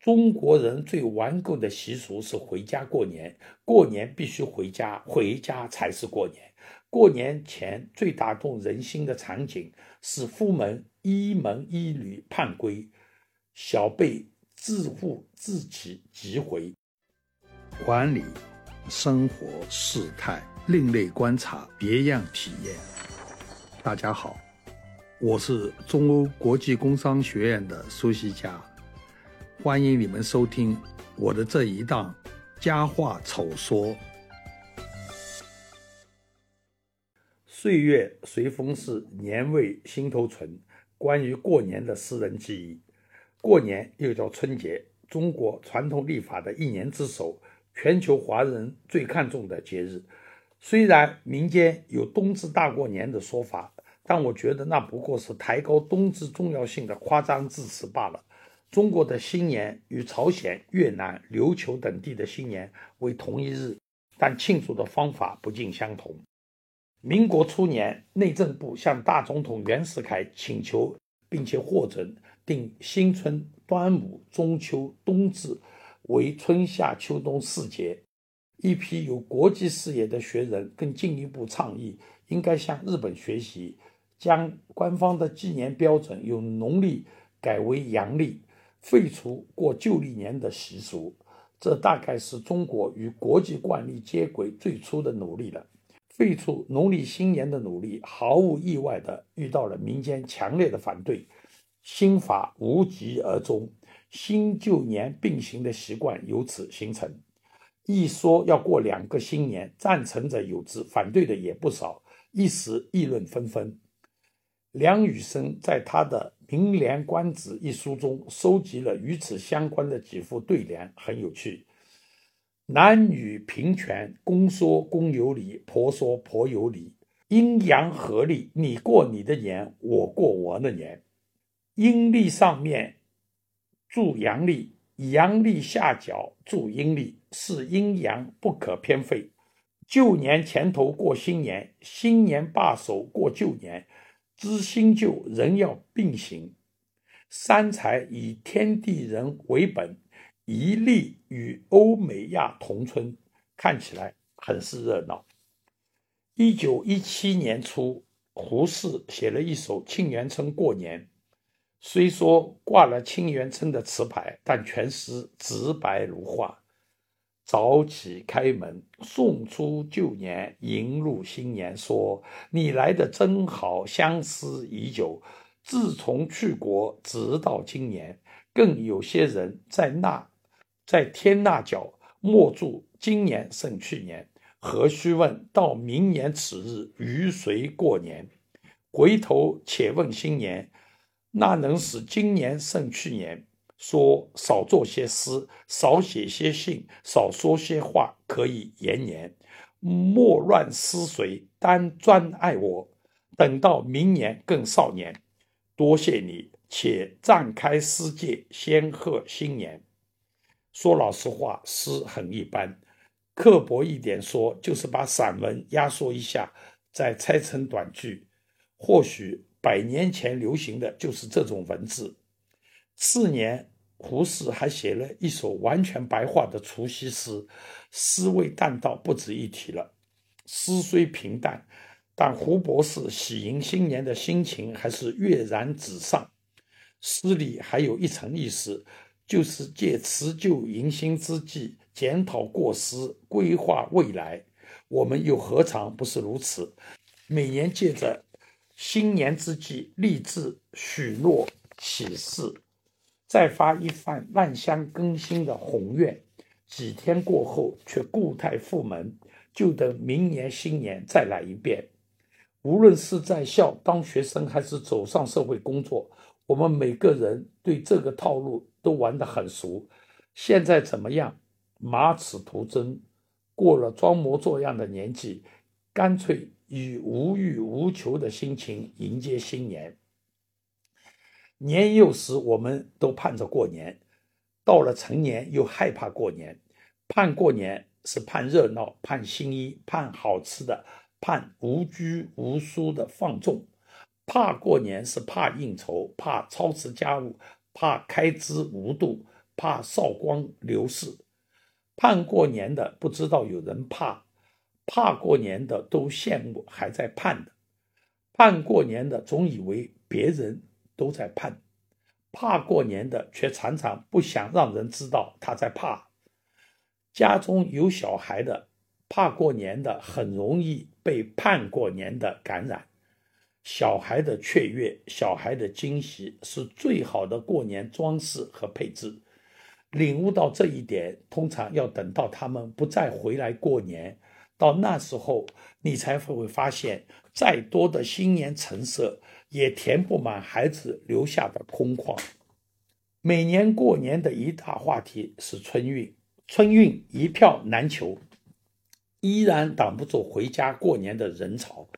中国人最顽固的习俗是回家过年，过年必须回家，回家才是过年。过年前最打动人心的场景是夫门一门一女盼归，小辈自负自己即回。管理生活事态，另类观察，别样体验。大家好，我是中欧国际工商学院的苏西佳，欢迎你们收听我的这一档佳话丑说。岁月随风逝，年味心头存。关于过年的私人记忆，过年又叫春节，中国传统历法的一年之首，全球华人最看重的节日。虽然民间有冬至大过年的说法，但我觉得那不过是抬高冬至重要性的夸张字词罢了。中国的新年与朝鲜、越南、琉球等地的新年为同一日，但庆祝的方法不尽相同。民国初年，内政部向大总统袁世凯请求，并且获准定新春、端午、中秋、冬至为春夏秋冬四节。一批有国际视野的学人更进一步倡议，应该向日本学习，将官方的纪年标准由农历改为阳历，废除过旧历年的习俗。这大概是中国与国际惯例接轨最初的努力了。废除农历新年的努力，毫无意外地遇到了民间强烈的反对，新法无疾而终，新旧年并行的习惯由此形成。一说要过两个新年，赞成者有之，反对的也不少，一时议论纷纷。梁羽生在他的《名联官子》一书中收集了与此相关的几副对联，很有趣。男女平权，公说公有理，婆说婆有理，阴阳合力，你过你的年，我过我的年。阴历上面注阳历，阳历下角注阴历，是阴阳不可偏废。旧年前头过新年，新年罢手过旧年，知新旧仍要并行。三才以天地人为本。一力与欧美亚同春，看起来很是热闹。一九一七年初，胡适写了一首《沁园春·过年》，虽说挂了沁园春的词牌，但全诗直白如画。早起开门，送出旧年，迎入新年。说你来的真好，相思已久。自从去国，直到今年，更有些人在那。在天那角，莫祝今年胜去年，何须问到明年此日与谁过年？回头且问新年，那能使今年胜去年？说少做些诗，少写些信，少说些话，可以延年。莫乱思随，单专爱我。等到明年更少年，多谢你，且暂开诗界，先贺新年。说老实话，诗很一般，刻薄一点说，就是把散文压缩一下，再拆成短句。或许百年前流行的就是这种文字。次年，胡适还写了一首完全白话的除夕诗，诗味淡到不值一提了。诗虽平淡，但胡博士喜迎新年的心情还是跃然纸上。诗里还有一层意思。就是借辞旧迎新之际，检讨过失，规划未来。我们又何尝不是如此？每年借着新年之际，立志许诺起誓，再发一番万象更新的宏愿。几天过后，却故态复萌，就等明年新年再来一遍。无论是在校当学生，还是走上社会工作。我们每个人对这个套路都玩得很熟，现在怎么样？马齿徒增，过了装模作样的年纪，干脆以无欲无求的心情迎接新年。年幼时我们都盼着过年，到了成年又害怕过年。盼过年是盼热闹、盼新衣、盼好吃的、盼无拘无束的放纵。怕过年是怕应酬，怕操持家务，怕开支无度，怕韶光流逝。盼过年的不知道有人怕，怕过年的都羡慕还在盼的，盼过年的总以为别人都在盼，怕过年的却常常不想让人知道他在怕。家中有小孩的，怕过年的很容易被盼过年的感染。小孩的雀跃，小孩的惊喜，是最好的过年装饰和配置。领悟到这一点，通常要等到他们不再回来过年，到那时候，你才会发现，再多的新年陈设，也填不满孩子留下的空旷。每年过年的一大话题是春运，春运一票难求，依然挡不住回家过年的人潮。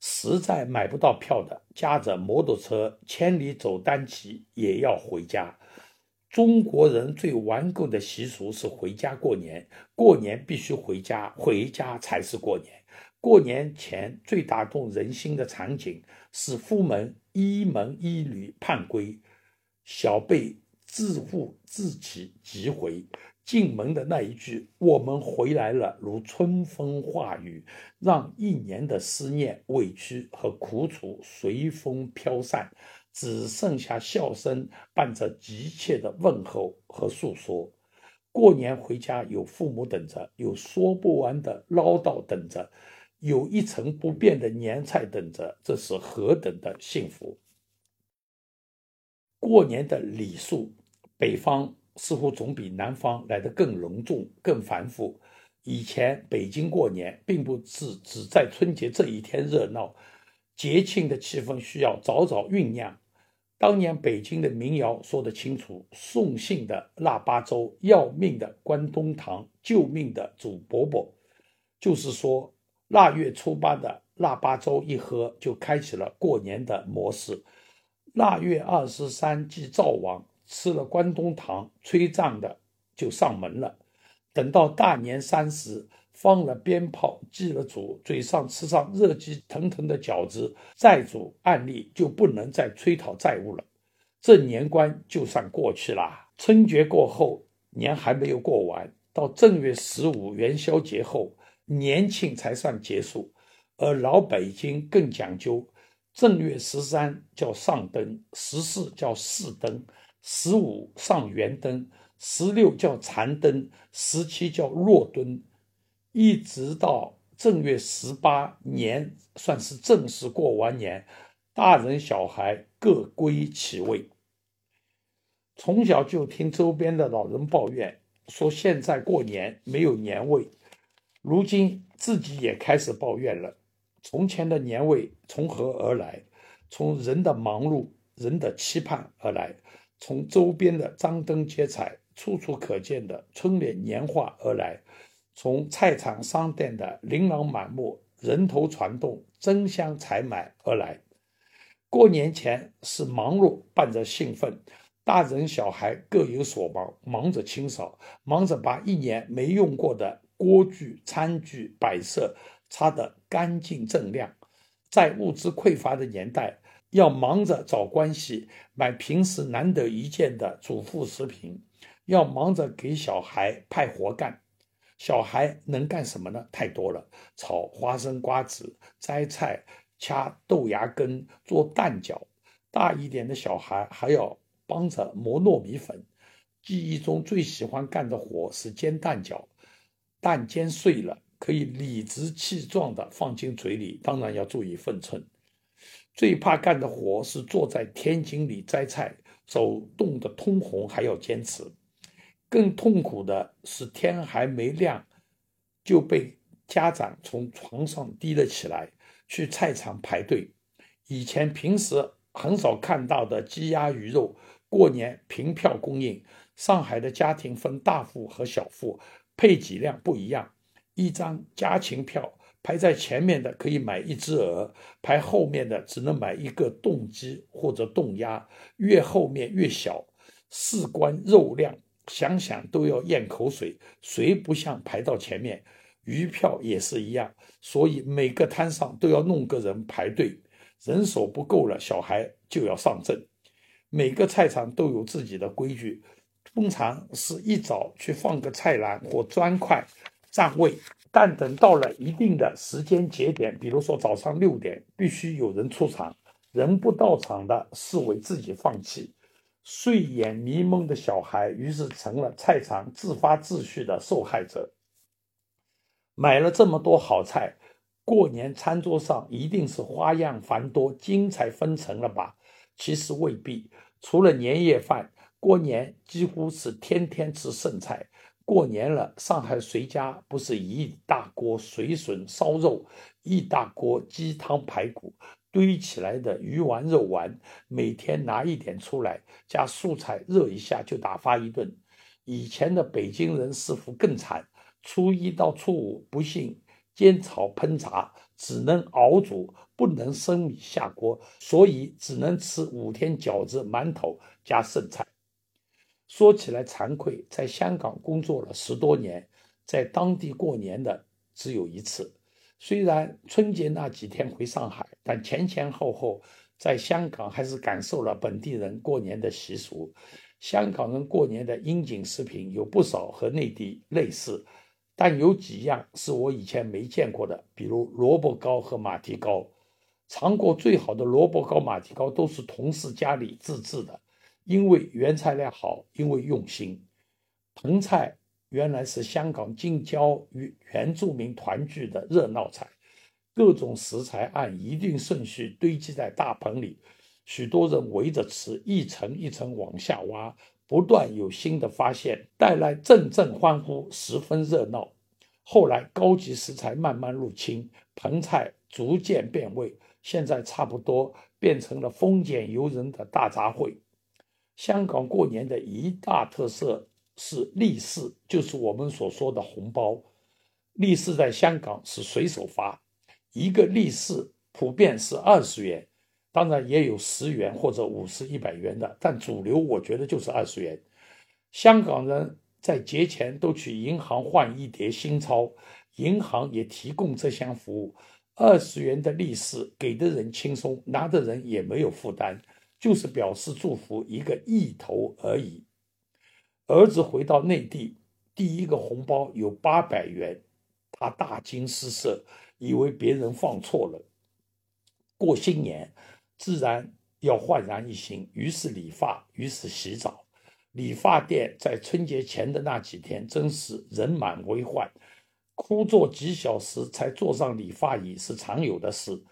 实在买不到票的，驾着摩托车千里走单骑也要回家。中国人最顽固的习俗是回家过年，过年必须回家，回家才是过年。过年前最打动人心的场景是夫门一门一女盼归，小辈自负自起即回。进门的那一句“我们回来了”，如春风化雨，让一年的思念、委屈和苦楚随风飘散，只剩下笑声伴着急切的问候和诉说。过年回家，有父母等着，有说不完的唠叨等着，有一成不变的年菜等着，这是何等的幸福！过年的礼数，北方。似乎总比南方来得更隆重、更繁复。以前北京过年，并不是只在春节这一天热闹，节庆的气氛需要早早酝酿。当年北京的民谣说得清楚：送信的腊八粥，要命的关东糖，救命的祖饽饽。就是说，腊月初八的腊八粥一喝，就开启了过年的模式。腊月二十三祭灶王。吃了关东糖，吹胀的就上门了。等到大年三十，放了鞭炮，祭了祖，嘴上吃上热气腾腾的饺子，债主案例就不能再催讨债务了。这年关就算过去啦。春节过后，年还没有过完，到正月十五元宵节后，年庆才算结束。而老北京更讲究，正月十三叫上灯，十四叫四灯。十五上圆灯，十六叫残灯，十七叫弱灯，一直到正月十八年，算是正式过完年，大人小孩各归其位。从小就听周边的老人抱怨，说现在过年没有年味，如今自己也开始抱怨了。从前的年味从何而来？从人的忙碌、人的期盼而来。从周边的张灯结彩、处处可见的春联年画而来，从菜场商店的琳琅满目、人头攒动、争相采买而来。过年前是忙碌伴着兴奋，大人小孩各有所忙，忙着清扫，忙着把一年没用过的锅具、餐具、摆设擦得干净锃亮。在物资匮乏的年代。要忙着找关系买平时难得一见的主妇食品，要忙着给小孩派活干。小孩能干什么呢？太多了：炒花生、瓜子、摘菜、掐豆芽根、做蛋饺。大一点的小孩还要帮着磨糯米粉。记忆中最喜欢干的活是煎蛋饺，蛋煎碎了可以理直气壮地放进嘴里，当然要注意分寸。最怕干的活是坐在天井里摘菜，手冻得通红还要坚持。更痛苦的是天还没亮，就被家长从床上提了起来，去菜场排队。以前平时很少看到的鸡鸭鱼肉，过年凭票供应。上海的家庭分大户和小户，配给量不一样，一张家禽票。排在前面的可以买一只鹅，排后面的只能买一个冻鸡或者冻鸭，越后面越小。事关肉量，想想都要咽口水。谁不想排到前面？鱼票也是一样，所以每个摊上都要弄个人排队，人手不够了，小孩就要上阵。每个菜场都有自己的规矩，通常是一早去放个菜篮或砖块占位，但等到了一定的时间节点，比如说早上六点，必须有人出场，人不到场的视为自己放弃。睡眼迷蒙的小孩于是成了菜场自发秩序的受害者。买了这么多好菜，过年餐桌上一定是花样繁多、精彩纷呈了吧？其实未必。除了年夜饭，过年几乎是天天吃剩菜。过年了，上海谁家不是一大锅水笋烧肉，一大锅鸡汤排骨？堆起来的鱼丸肉丸，每天拿一点出来，加素菜热一下就打发一顿。以前的北京人似乎更惨，初一到初五不幸煎炒烹炸，只能熬煮，不能生米下锅，所以只能吃五天饺子、馒头加剩菜。说起来惭愧，在香港工作了十多年，在当地过年的只有一次。虽然春节那几天回上海，但前前后后在香港还是感受了本地人过年的习俗。香港人过年的应景食品有不少和内地类似，但有几样是我以前没见过的，比如萝卜糕和马蹄糕。尝过最好的萝卜糕、马蹄糕都是同事家里自制的，因为原材料好，因为用心。盆菜。原来是香港近郊与原住民团聚的热闹菜，各种食材按一定顺序堆积在大盆里，许多人围着吃，一层一层往下挖，不断有新的发现，带来阵阵欢呼，十分热闹。后来高级食材慢慢入侵，盆菜逐渐变味，现在差不多变成了丰俭由人的大杂烩。香港过年的一大特色。是利是，就是我们所说的红包。利是在香港是随手发，一个利是普遍是二十元，当然也有十元或者五十、一百元的，但主流我觉得就是二十元。香港人在节前都去银行换一叠新钞，银行也提供这项服务。二十元的利是给的人轻松，拿的人也没有负担，就是表示祝福一个意头而已。儿子回到内地，第一个红包有八百元，他大惊失色，以为别人放错了。过新年，自然要焕然一新，于是理发，于是洗澡。理发店在春节前的那几天，真是人满为患，枯坐几小时才坐上理发椅是常有的事。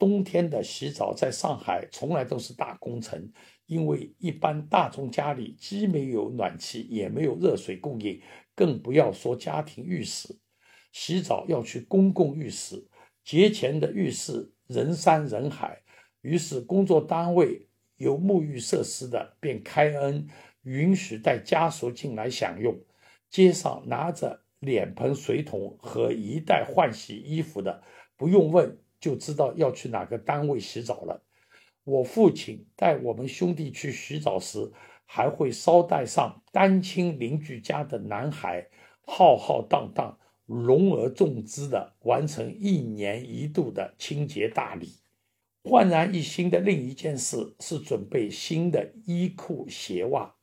冬天的洗澡在上海从来都是大工程。因为一般大众家里既没有暖气，也没有热水供应，更不要说家庭浴室。洗澡要去公共浴室，节前的浴室人山人海，于是工作单位有沐浴设施的便开恩允许带家属进来享用。街上拿着脸盆、水桶和一袋换洗衣服的，不用问就知道要去哪个单位洗澡了。我父亲带我们兄弟去洗澡时，还会捎带上单亲邻居家的男孩，浩浩荡荡、隆而重之的完成一年一度的清洁大礼。焕然一新的另一件事是准备新的衣裤鞋袜。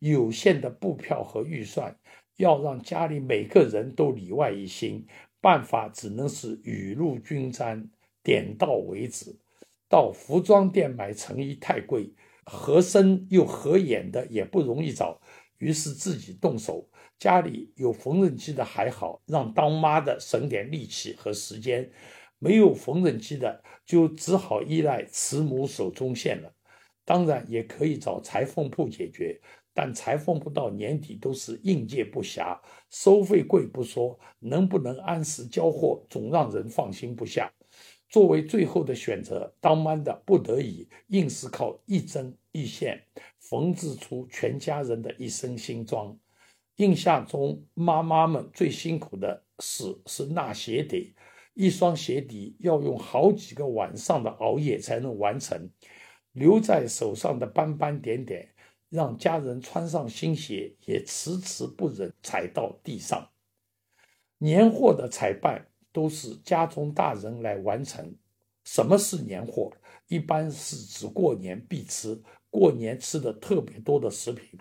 有限的布票和预算，要让家里每个人都里外一新，办法只能是雨露均沾，点到为止。到服装店买成衣太贵，合身又合眼的也不容易找，于是自己动手。家里有缝纫机的还好，让当妈的省点力气和时间；没有缝纫机的，就只好依赖慈母手中线了。当然也可以找裁缝铺解决，但裁缝铺到年底都是应接不暇，收费贵不说，能不能按时交货，总让人放心不下。作为最后的选择，当妈的不得已，硬是靠一针一线缝制出全家人的一身新装。印象中，妈妈们最辛苦的事是纳鞋底，一双鞋底要用好几个晚上的熬夜才能完成，留在手上的斑斑点点，让家人穿上新鞋也迟迟不忍踩到地上。年货的采办。都是家中大人来完成。什么是年货？一般是指过年必吃、过年吃的特别多的食品。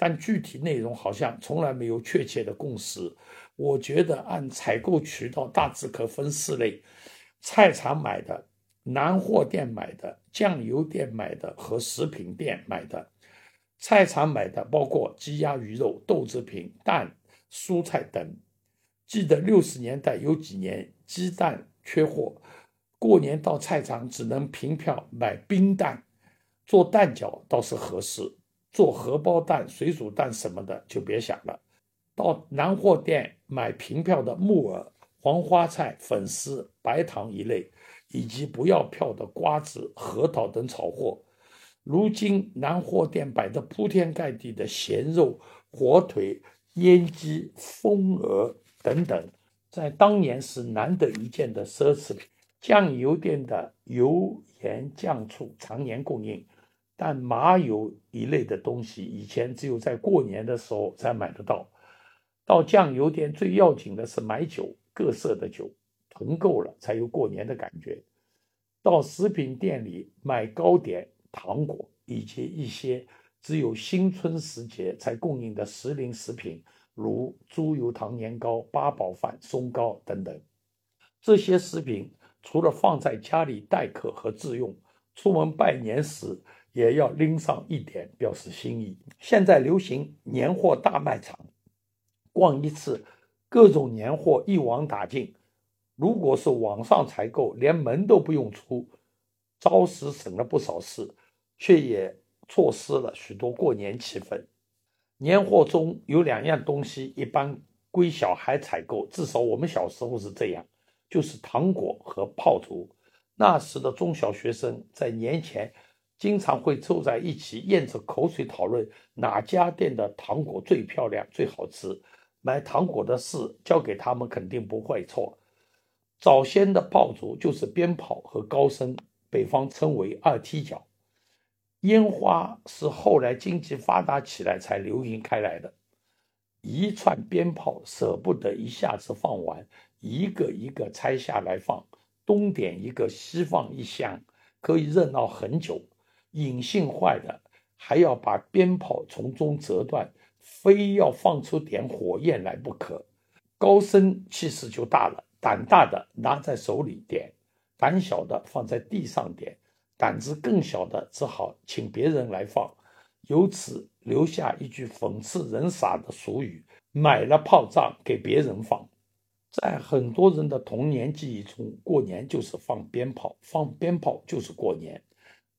但具体内容好像从来没有确切的共识。我觉得按采购渠道大致可分四类：菜场买的、南货店买的、酱油店买的和食品店买的。菜场买的包括鸡鸭鱼肉、豆制品、蛋、蔬菜等。记得六十年代有几年鸡蛋缺货，过年到菜场只能凭票买冰蛋，做蛋饺倒是合适。做荷包蛋、水煮蛋什么的就别想了。到南货店买凭票的木耳、黄花菜、粉丝、白糖一类，以及不要票的瓜子、核桃等炒货。如今南货店摆的铺天盖地的咸肉、火腿、腌鸡、风鹅等等，在当年是难得一见的奢侈品。酱油店的油盐酱醋常年供应。但麻油一类的东西，以前只有在过年的时候才买得到。到酱油店最要紧的是买酒，各色的酒，囤够了才有过年的感觉。到食品店里买糕点、糖果，以及一些只有新春时节才供应的时令食品，如猪油糖年糕、八宝饭、松糕等等。这些食品除了放在家里待客和自用，出门拜年时。也要拎上一点，表示心意。现在流行年货大卖场，逛一次，各种年货一网打尽。如果是网上采购，连门都不用出，着实省了不少事，却也错失了许多过年气氛。年货中有两样东西一般归小孩采购，至少我们小时候是这样，就是糖果和炮竹。那时的中小学生在年前。经常会凑在一起，咽着口水讨论哪家店的糖果最漂亮、最好吃。买糖果的事交给他们肯定不会错。早先的炮竹就是鞭炮和高声，北方称为二踢脚。烟花是后来经济发达起来才流行开来的。一串鞭炮舍不得一下子放完，一个一个拆下来放，东点一个，西放一箱，可以热闹很久。引信坏了，还要把鞭炮从中折断，非要放出点火焰来不可。高僧气势就大了，胆大的拿在手里点，胆小的放在地上点，胆子更小的只好请别人来放。由此留下一句讽刺人傻的俗语：“买了炮仗给别人放。”在很多人的童年记忆中，过年就是放鞭炮，放鞭炮就是过年。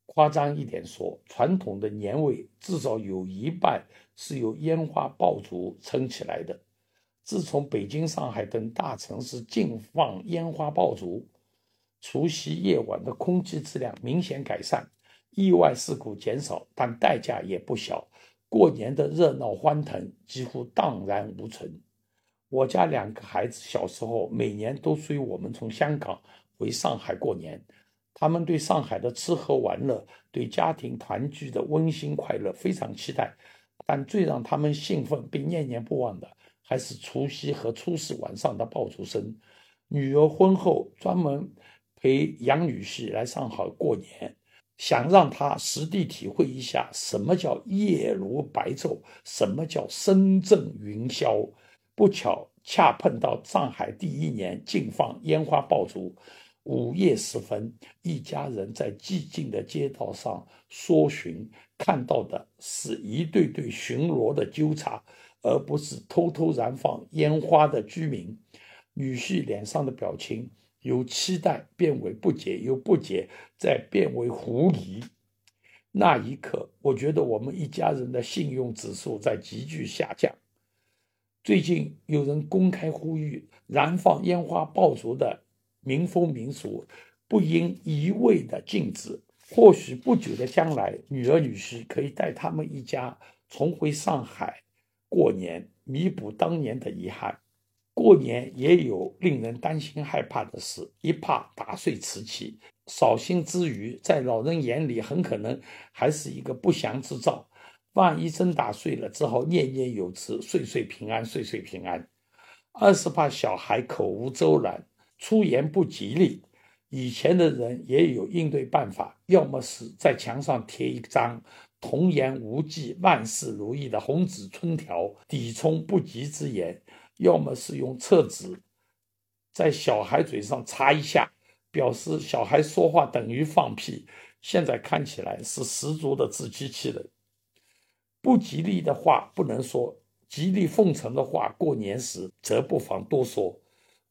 夸张一点说，传统的年味至少有一半是由烟花爆竹撑起来的。自从北京、上海等大城市禁放烟花爆竹，除夕夜晚的空气质量明显改善，意外事故减少，但代价也不小。过年的热闹欢腾几乎荡然无存。我家两个孩子小时候每年都随我们从香港回上海过年。他们对上海的吃喝玩乐、对家庭团聚的温馨快乐非常期待，但最让他们兴奋并念念不忘的，还是除夕和初四晚上的爆竹声。女儿婚后专门陪杨女婿来上海过年，想让他实地体会一下什么叫夜如白昼，什么叫声震云霄。不巧，恰碰到上海第一年禁放烟花爆竹。午夜时分，一家人在寂静的街道上搜寻，看到的是一对对巡逻的纠察，而不是偷偷燃放烟花的居民。女婿脸上的表情由期待变为不解，由不解再变为狐疑。那一刻，我觉得我们一家人的信用指数在急剧下降。最近有人公开呼吁燃放烟花爆竹的。民风民俗不应一味的禁止。或许不久的将来，女儿女婿可以带他们一家重回上海过年，弥补当年的遗憾。过年也有令人担心害怕的事，一怕打碎瓷器，扫兴之余，在老人眼里很可能还是一个不祥之兆。万一真打碎了，只好念念有词：“岁岁平安，岁岁平安。”二是怕小孩口无周览。出言不吉利，以前的人也有应对办法，要么是在墙上贴一张童言无忌、万事如意的红纸春条抵充不及之言，要么是用厕纸在小孩嘴上擦一下，表示小孩说话等于放屁。现在看起来是十足的自欺欺人。不吉利的话不能说，吉利奉承的话，过年时则不妨多说。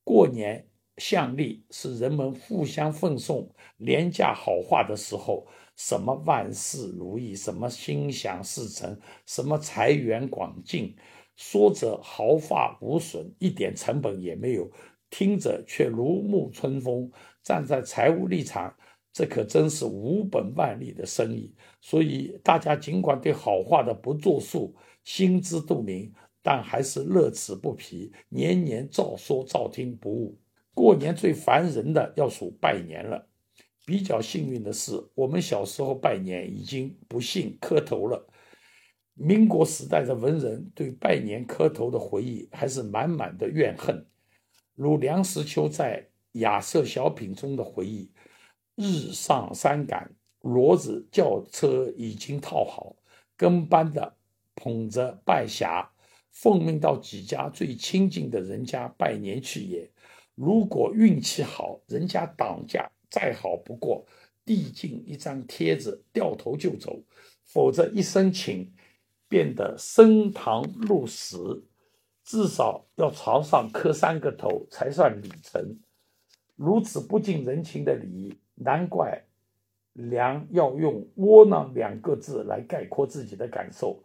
过年象例是人们互相奉送廉价好话的时候。什么万事如意，什么心想事成，什么财源广进，说者毫发无损，一点成本也没有，听着却如沐春风。站在财务立场，这可真是无本万利的生意。所以大家尽管对好话的不作数心知肚明，但还是乐此不疲，年年照说照听不误。过年最烦人的要数拜年了。比较幸运的是，我们小时候拜年已经不幸磕头了。民国时代的文人对拜年磕头的回忆还是满满的怨恨，如梁实秋在《雅舍小品》中的回忆：“日上三竿，骡子轿车已经套好，跟班的捧着拜匣，奉命到几家最亲近的人家拜年去也。如果运气好，人家挡驾。”再好不过，递进一张帖子，掉头就走；否则一声请，变得升堂入室，至少要朝上磕三个头才算礼成。如此不近人情的礼，难怪梁要用“窝囊”两个字来概括自己的感受。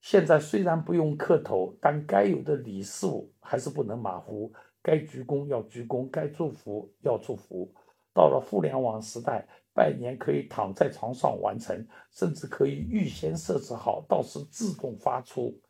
现在虽然不用磕头，但该有的礼数还是不能马虎。该鞠躬要鞠躬，该祝福要祝福。到了互联网时代，拜年可以躺在床上完成，甚至可以预先设置好，到时自动发出。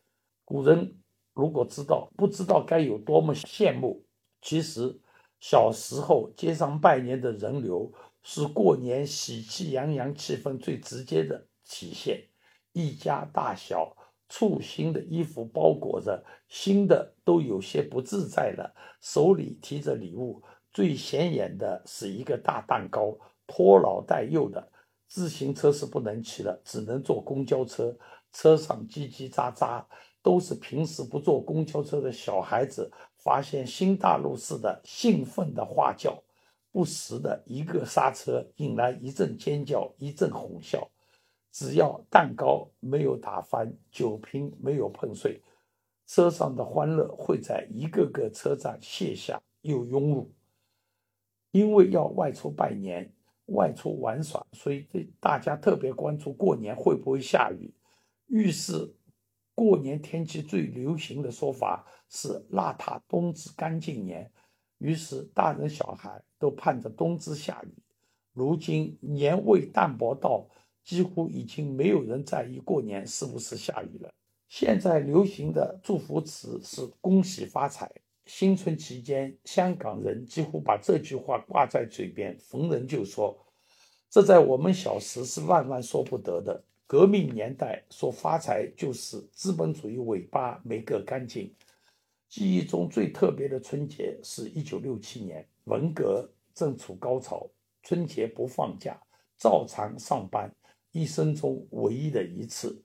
古人如果知道，不知道该有多么羡慕。其实，小时候街上拜年的人流是过年喜气洋洋气氛最直接的体现。一家大小，簇新的衣服包裹着，新的都有些不自在了，手里提着礼物。最显眼的是一个大蛋糕，拖老带幼的自行车是不能骑的，只能坐公交车。车上叽叽喳喳，都是平时不坐公交车的小孩子发现新大陆似的兴奋的话叫，不时的一个刹车，引来一阵尖叫，一阵哄笑。只要蛋糕没有打翻，酒瓶没有碰碎，车上的欢乐会在一个个车站卸下又涌入。因为要外出拜年、外出玩耍，所以这大家特别关注过年会不会下雨。预示过年天气最流行的说法是“邋遢冬至干净年”，于是大人小孩都盼着冬至下雨。如今年味淡薄到几乎已经没有人在意过年是不是下雨了。现在流行的祝福词是“恭喜发财”。新春期间，香港人几乎把这句话挂在嘴边，逢人就说。这在我们小时是万万说不得的。革命年代说发财就是资本主义尾巴没割干净。记忆中最特别的春节是一九六七年，文革正处高潮，春节不放假，照常上班，一生中唯一的一次。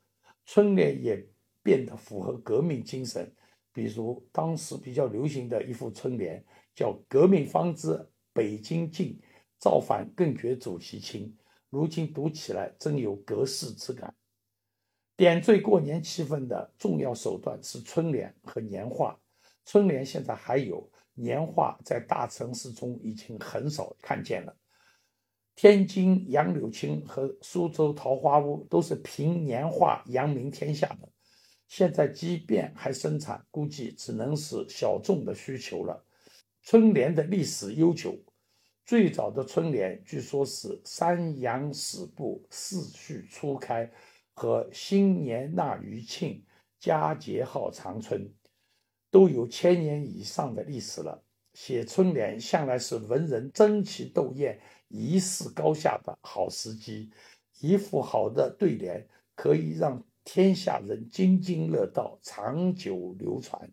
春联也变得符合革命精神。比如当时比较流行的一副春联，叫“革命方知北京近，造反更觉主席亲”。如今读起来真有隔世之感。点缀过年气氛的重要手段是春联和年画。春联现在还有，年画在大城市中已经很少看见了。天津杨柳青和苏州桃花坞都是凭年画扬名天下的。现在即便还生产，估计只能是小众的需求了。春联的历史悠久，最早的春联据说是“三阳始布，四序初开”和“新年纳余庆，佳节号长春”，都有千年以上的历史了。写春联向来是文人争奇斗艳、一试高下的好时机。一副好的对联可以让。天下人津津乐道，长久流传。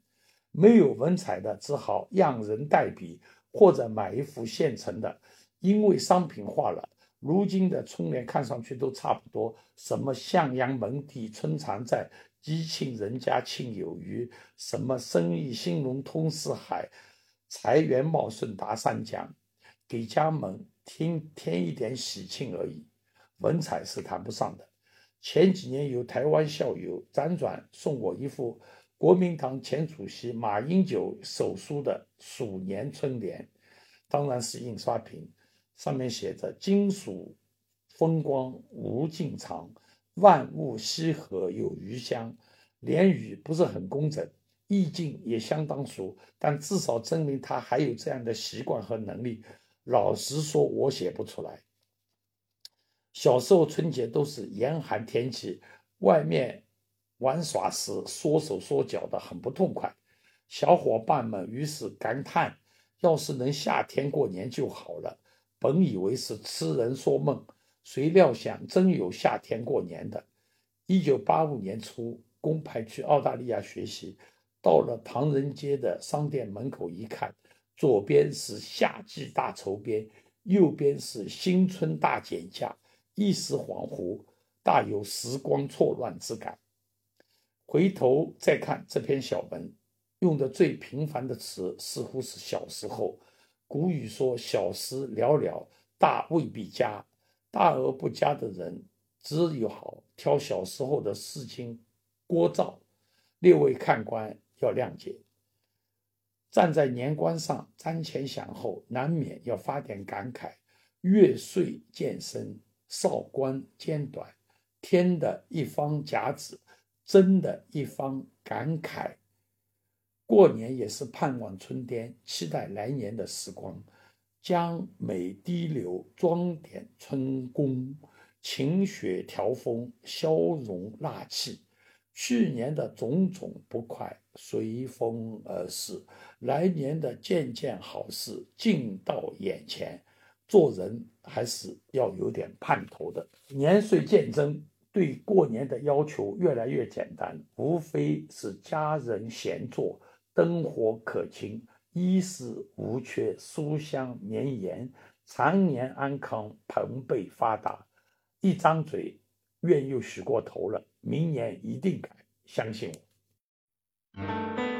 没有文采的，只好让人代笔或者买一幅现成的。因为商品化了，如今的春联看上去都差不多，什么向阳门第春常在，吉庆人家庆有余，什么生意兴隆通四海，财源茂顺达三江，给家门添添一点喜庆而已，文采是谈不上的。前几年有台湾校友辗转送我一副国民党前主席马英九手书的鼠年春联，当然是印刷品。上面写着“金属风光无尽长，万物溪河有余香”，联语不是很工整，意境也相当俗，但至少证明他还有这样的习惯和能力。老实说，我写不出来。小时候春节都是严寒天气，外面玩耍时缩手缩脚的，很不痛快。小伙伴们于是感叹：“要是能夏天过年就好了。”本以为是痴人说梦，谁料想真有夏天过年的。一九八五年初，公派去澳大利亚学习，到了唐人街的商店门口一看，左边是夏季大酬宾，右边是新春大减价，一时恍惚，大有时光错乱之感。回头再看这篇小文，用的最频繁的词似乎是小时候。古语说：“小时了了，大未必佳。大而不佳的人，只有好挑小时候的事情聒噪。列位看官要谅解。站在年关上瞻前想后，难免要发点感慨。月岁渐深，少官渐短，天的一方甲子，真的一方感慨。”过年也是盼望春天，期待来年的时光。江美滴流，装点春宫，晴雪调风，消融腊气。去年的种种不快随风而逝，来年的件件好事近到眼前。做人还是要有点盼头的。年岁渐增，对过年的要求越来越简单，无非是家人闲坐。灯火可亲，衣食无缺，书香绵延，常年安康，朋辈发达。一张嘴，愿又许过头了，明年一定改，相信我。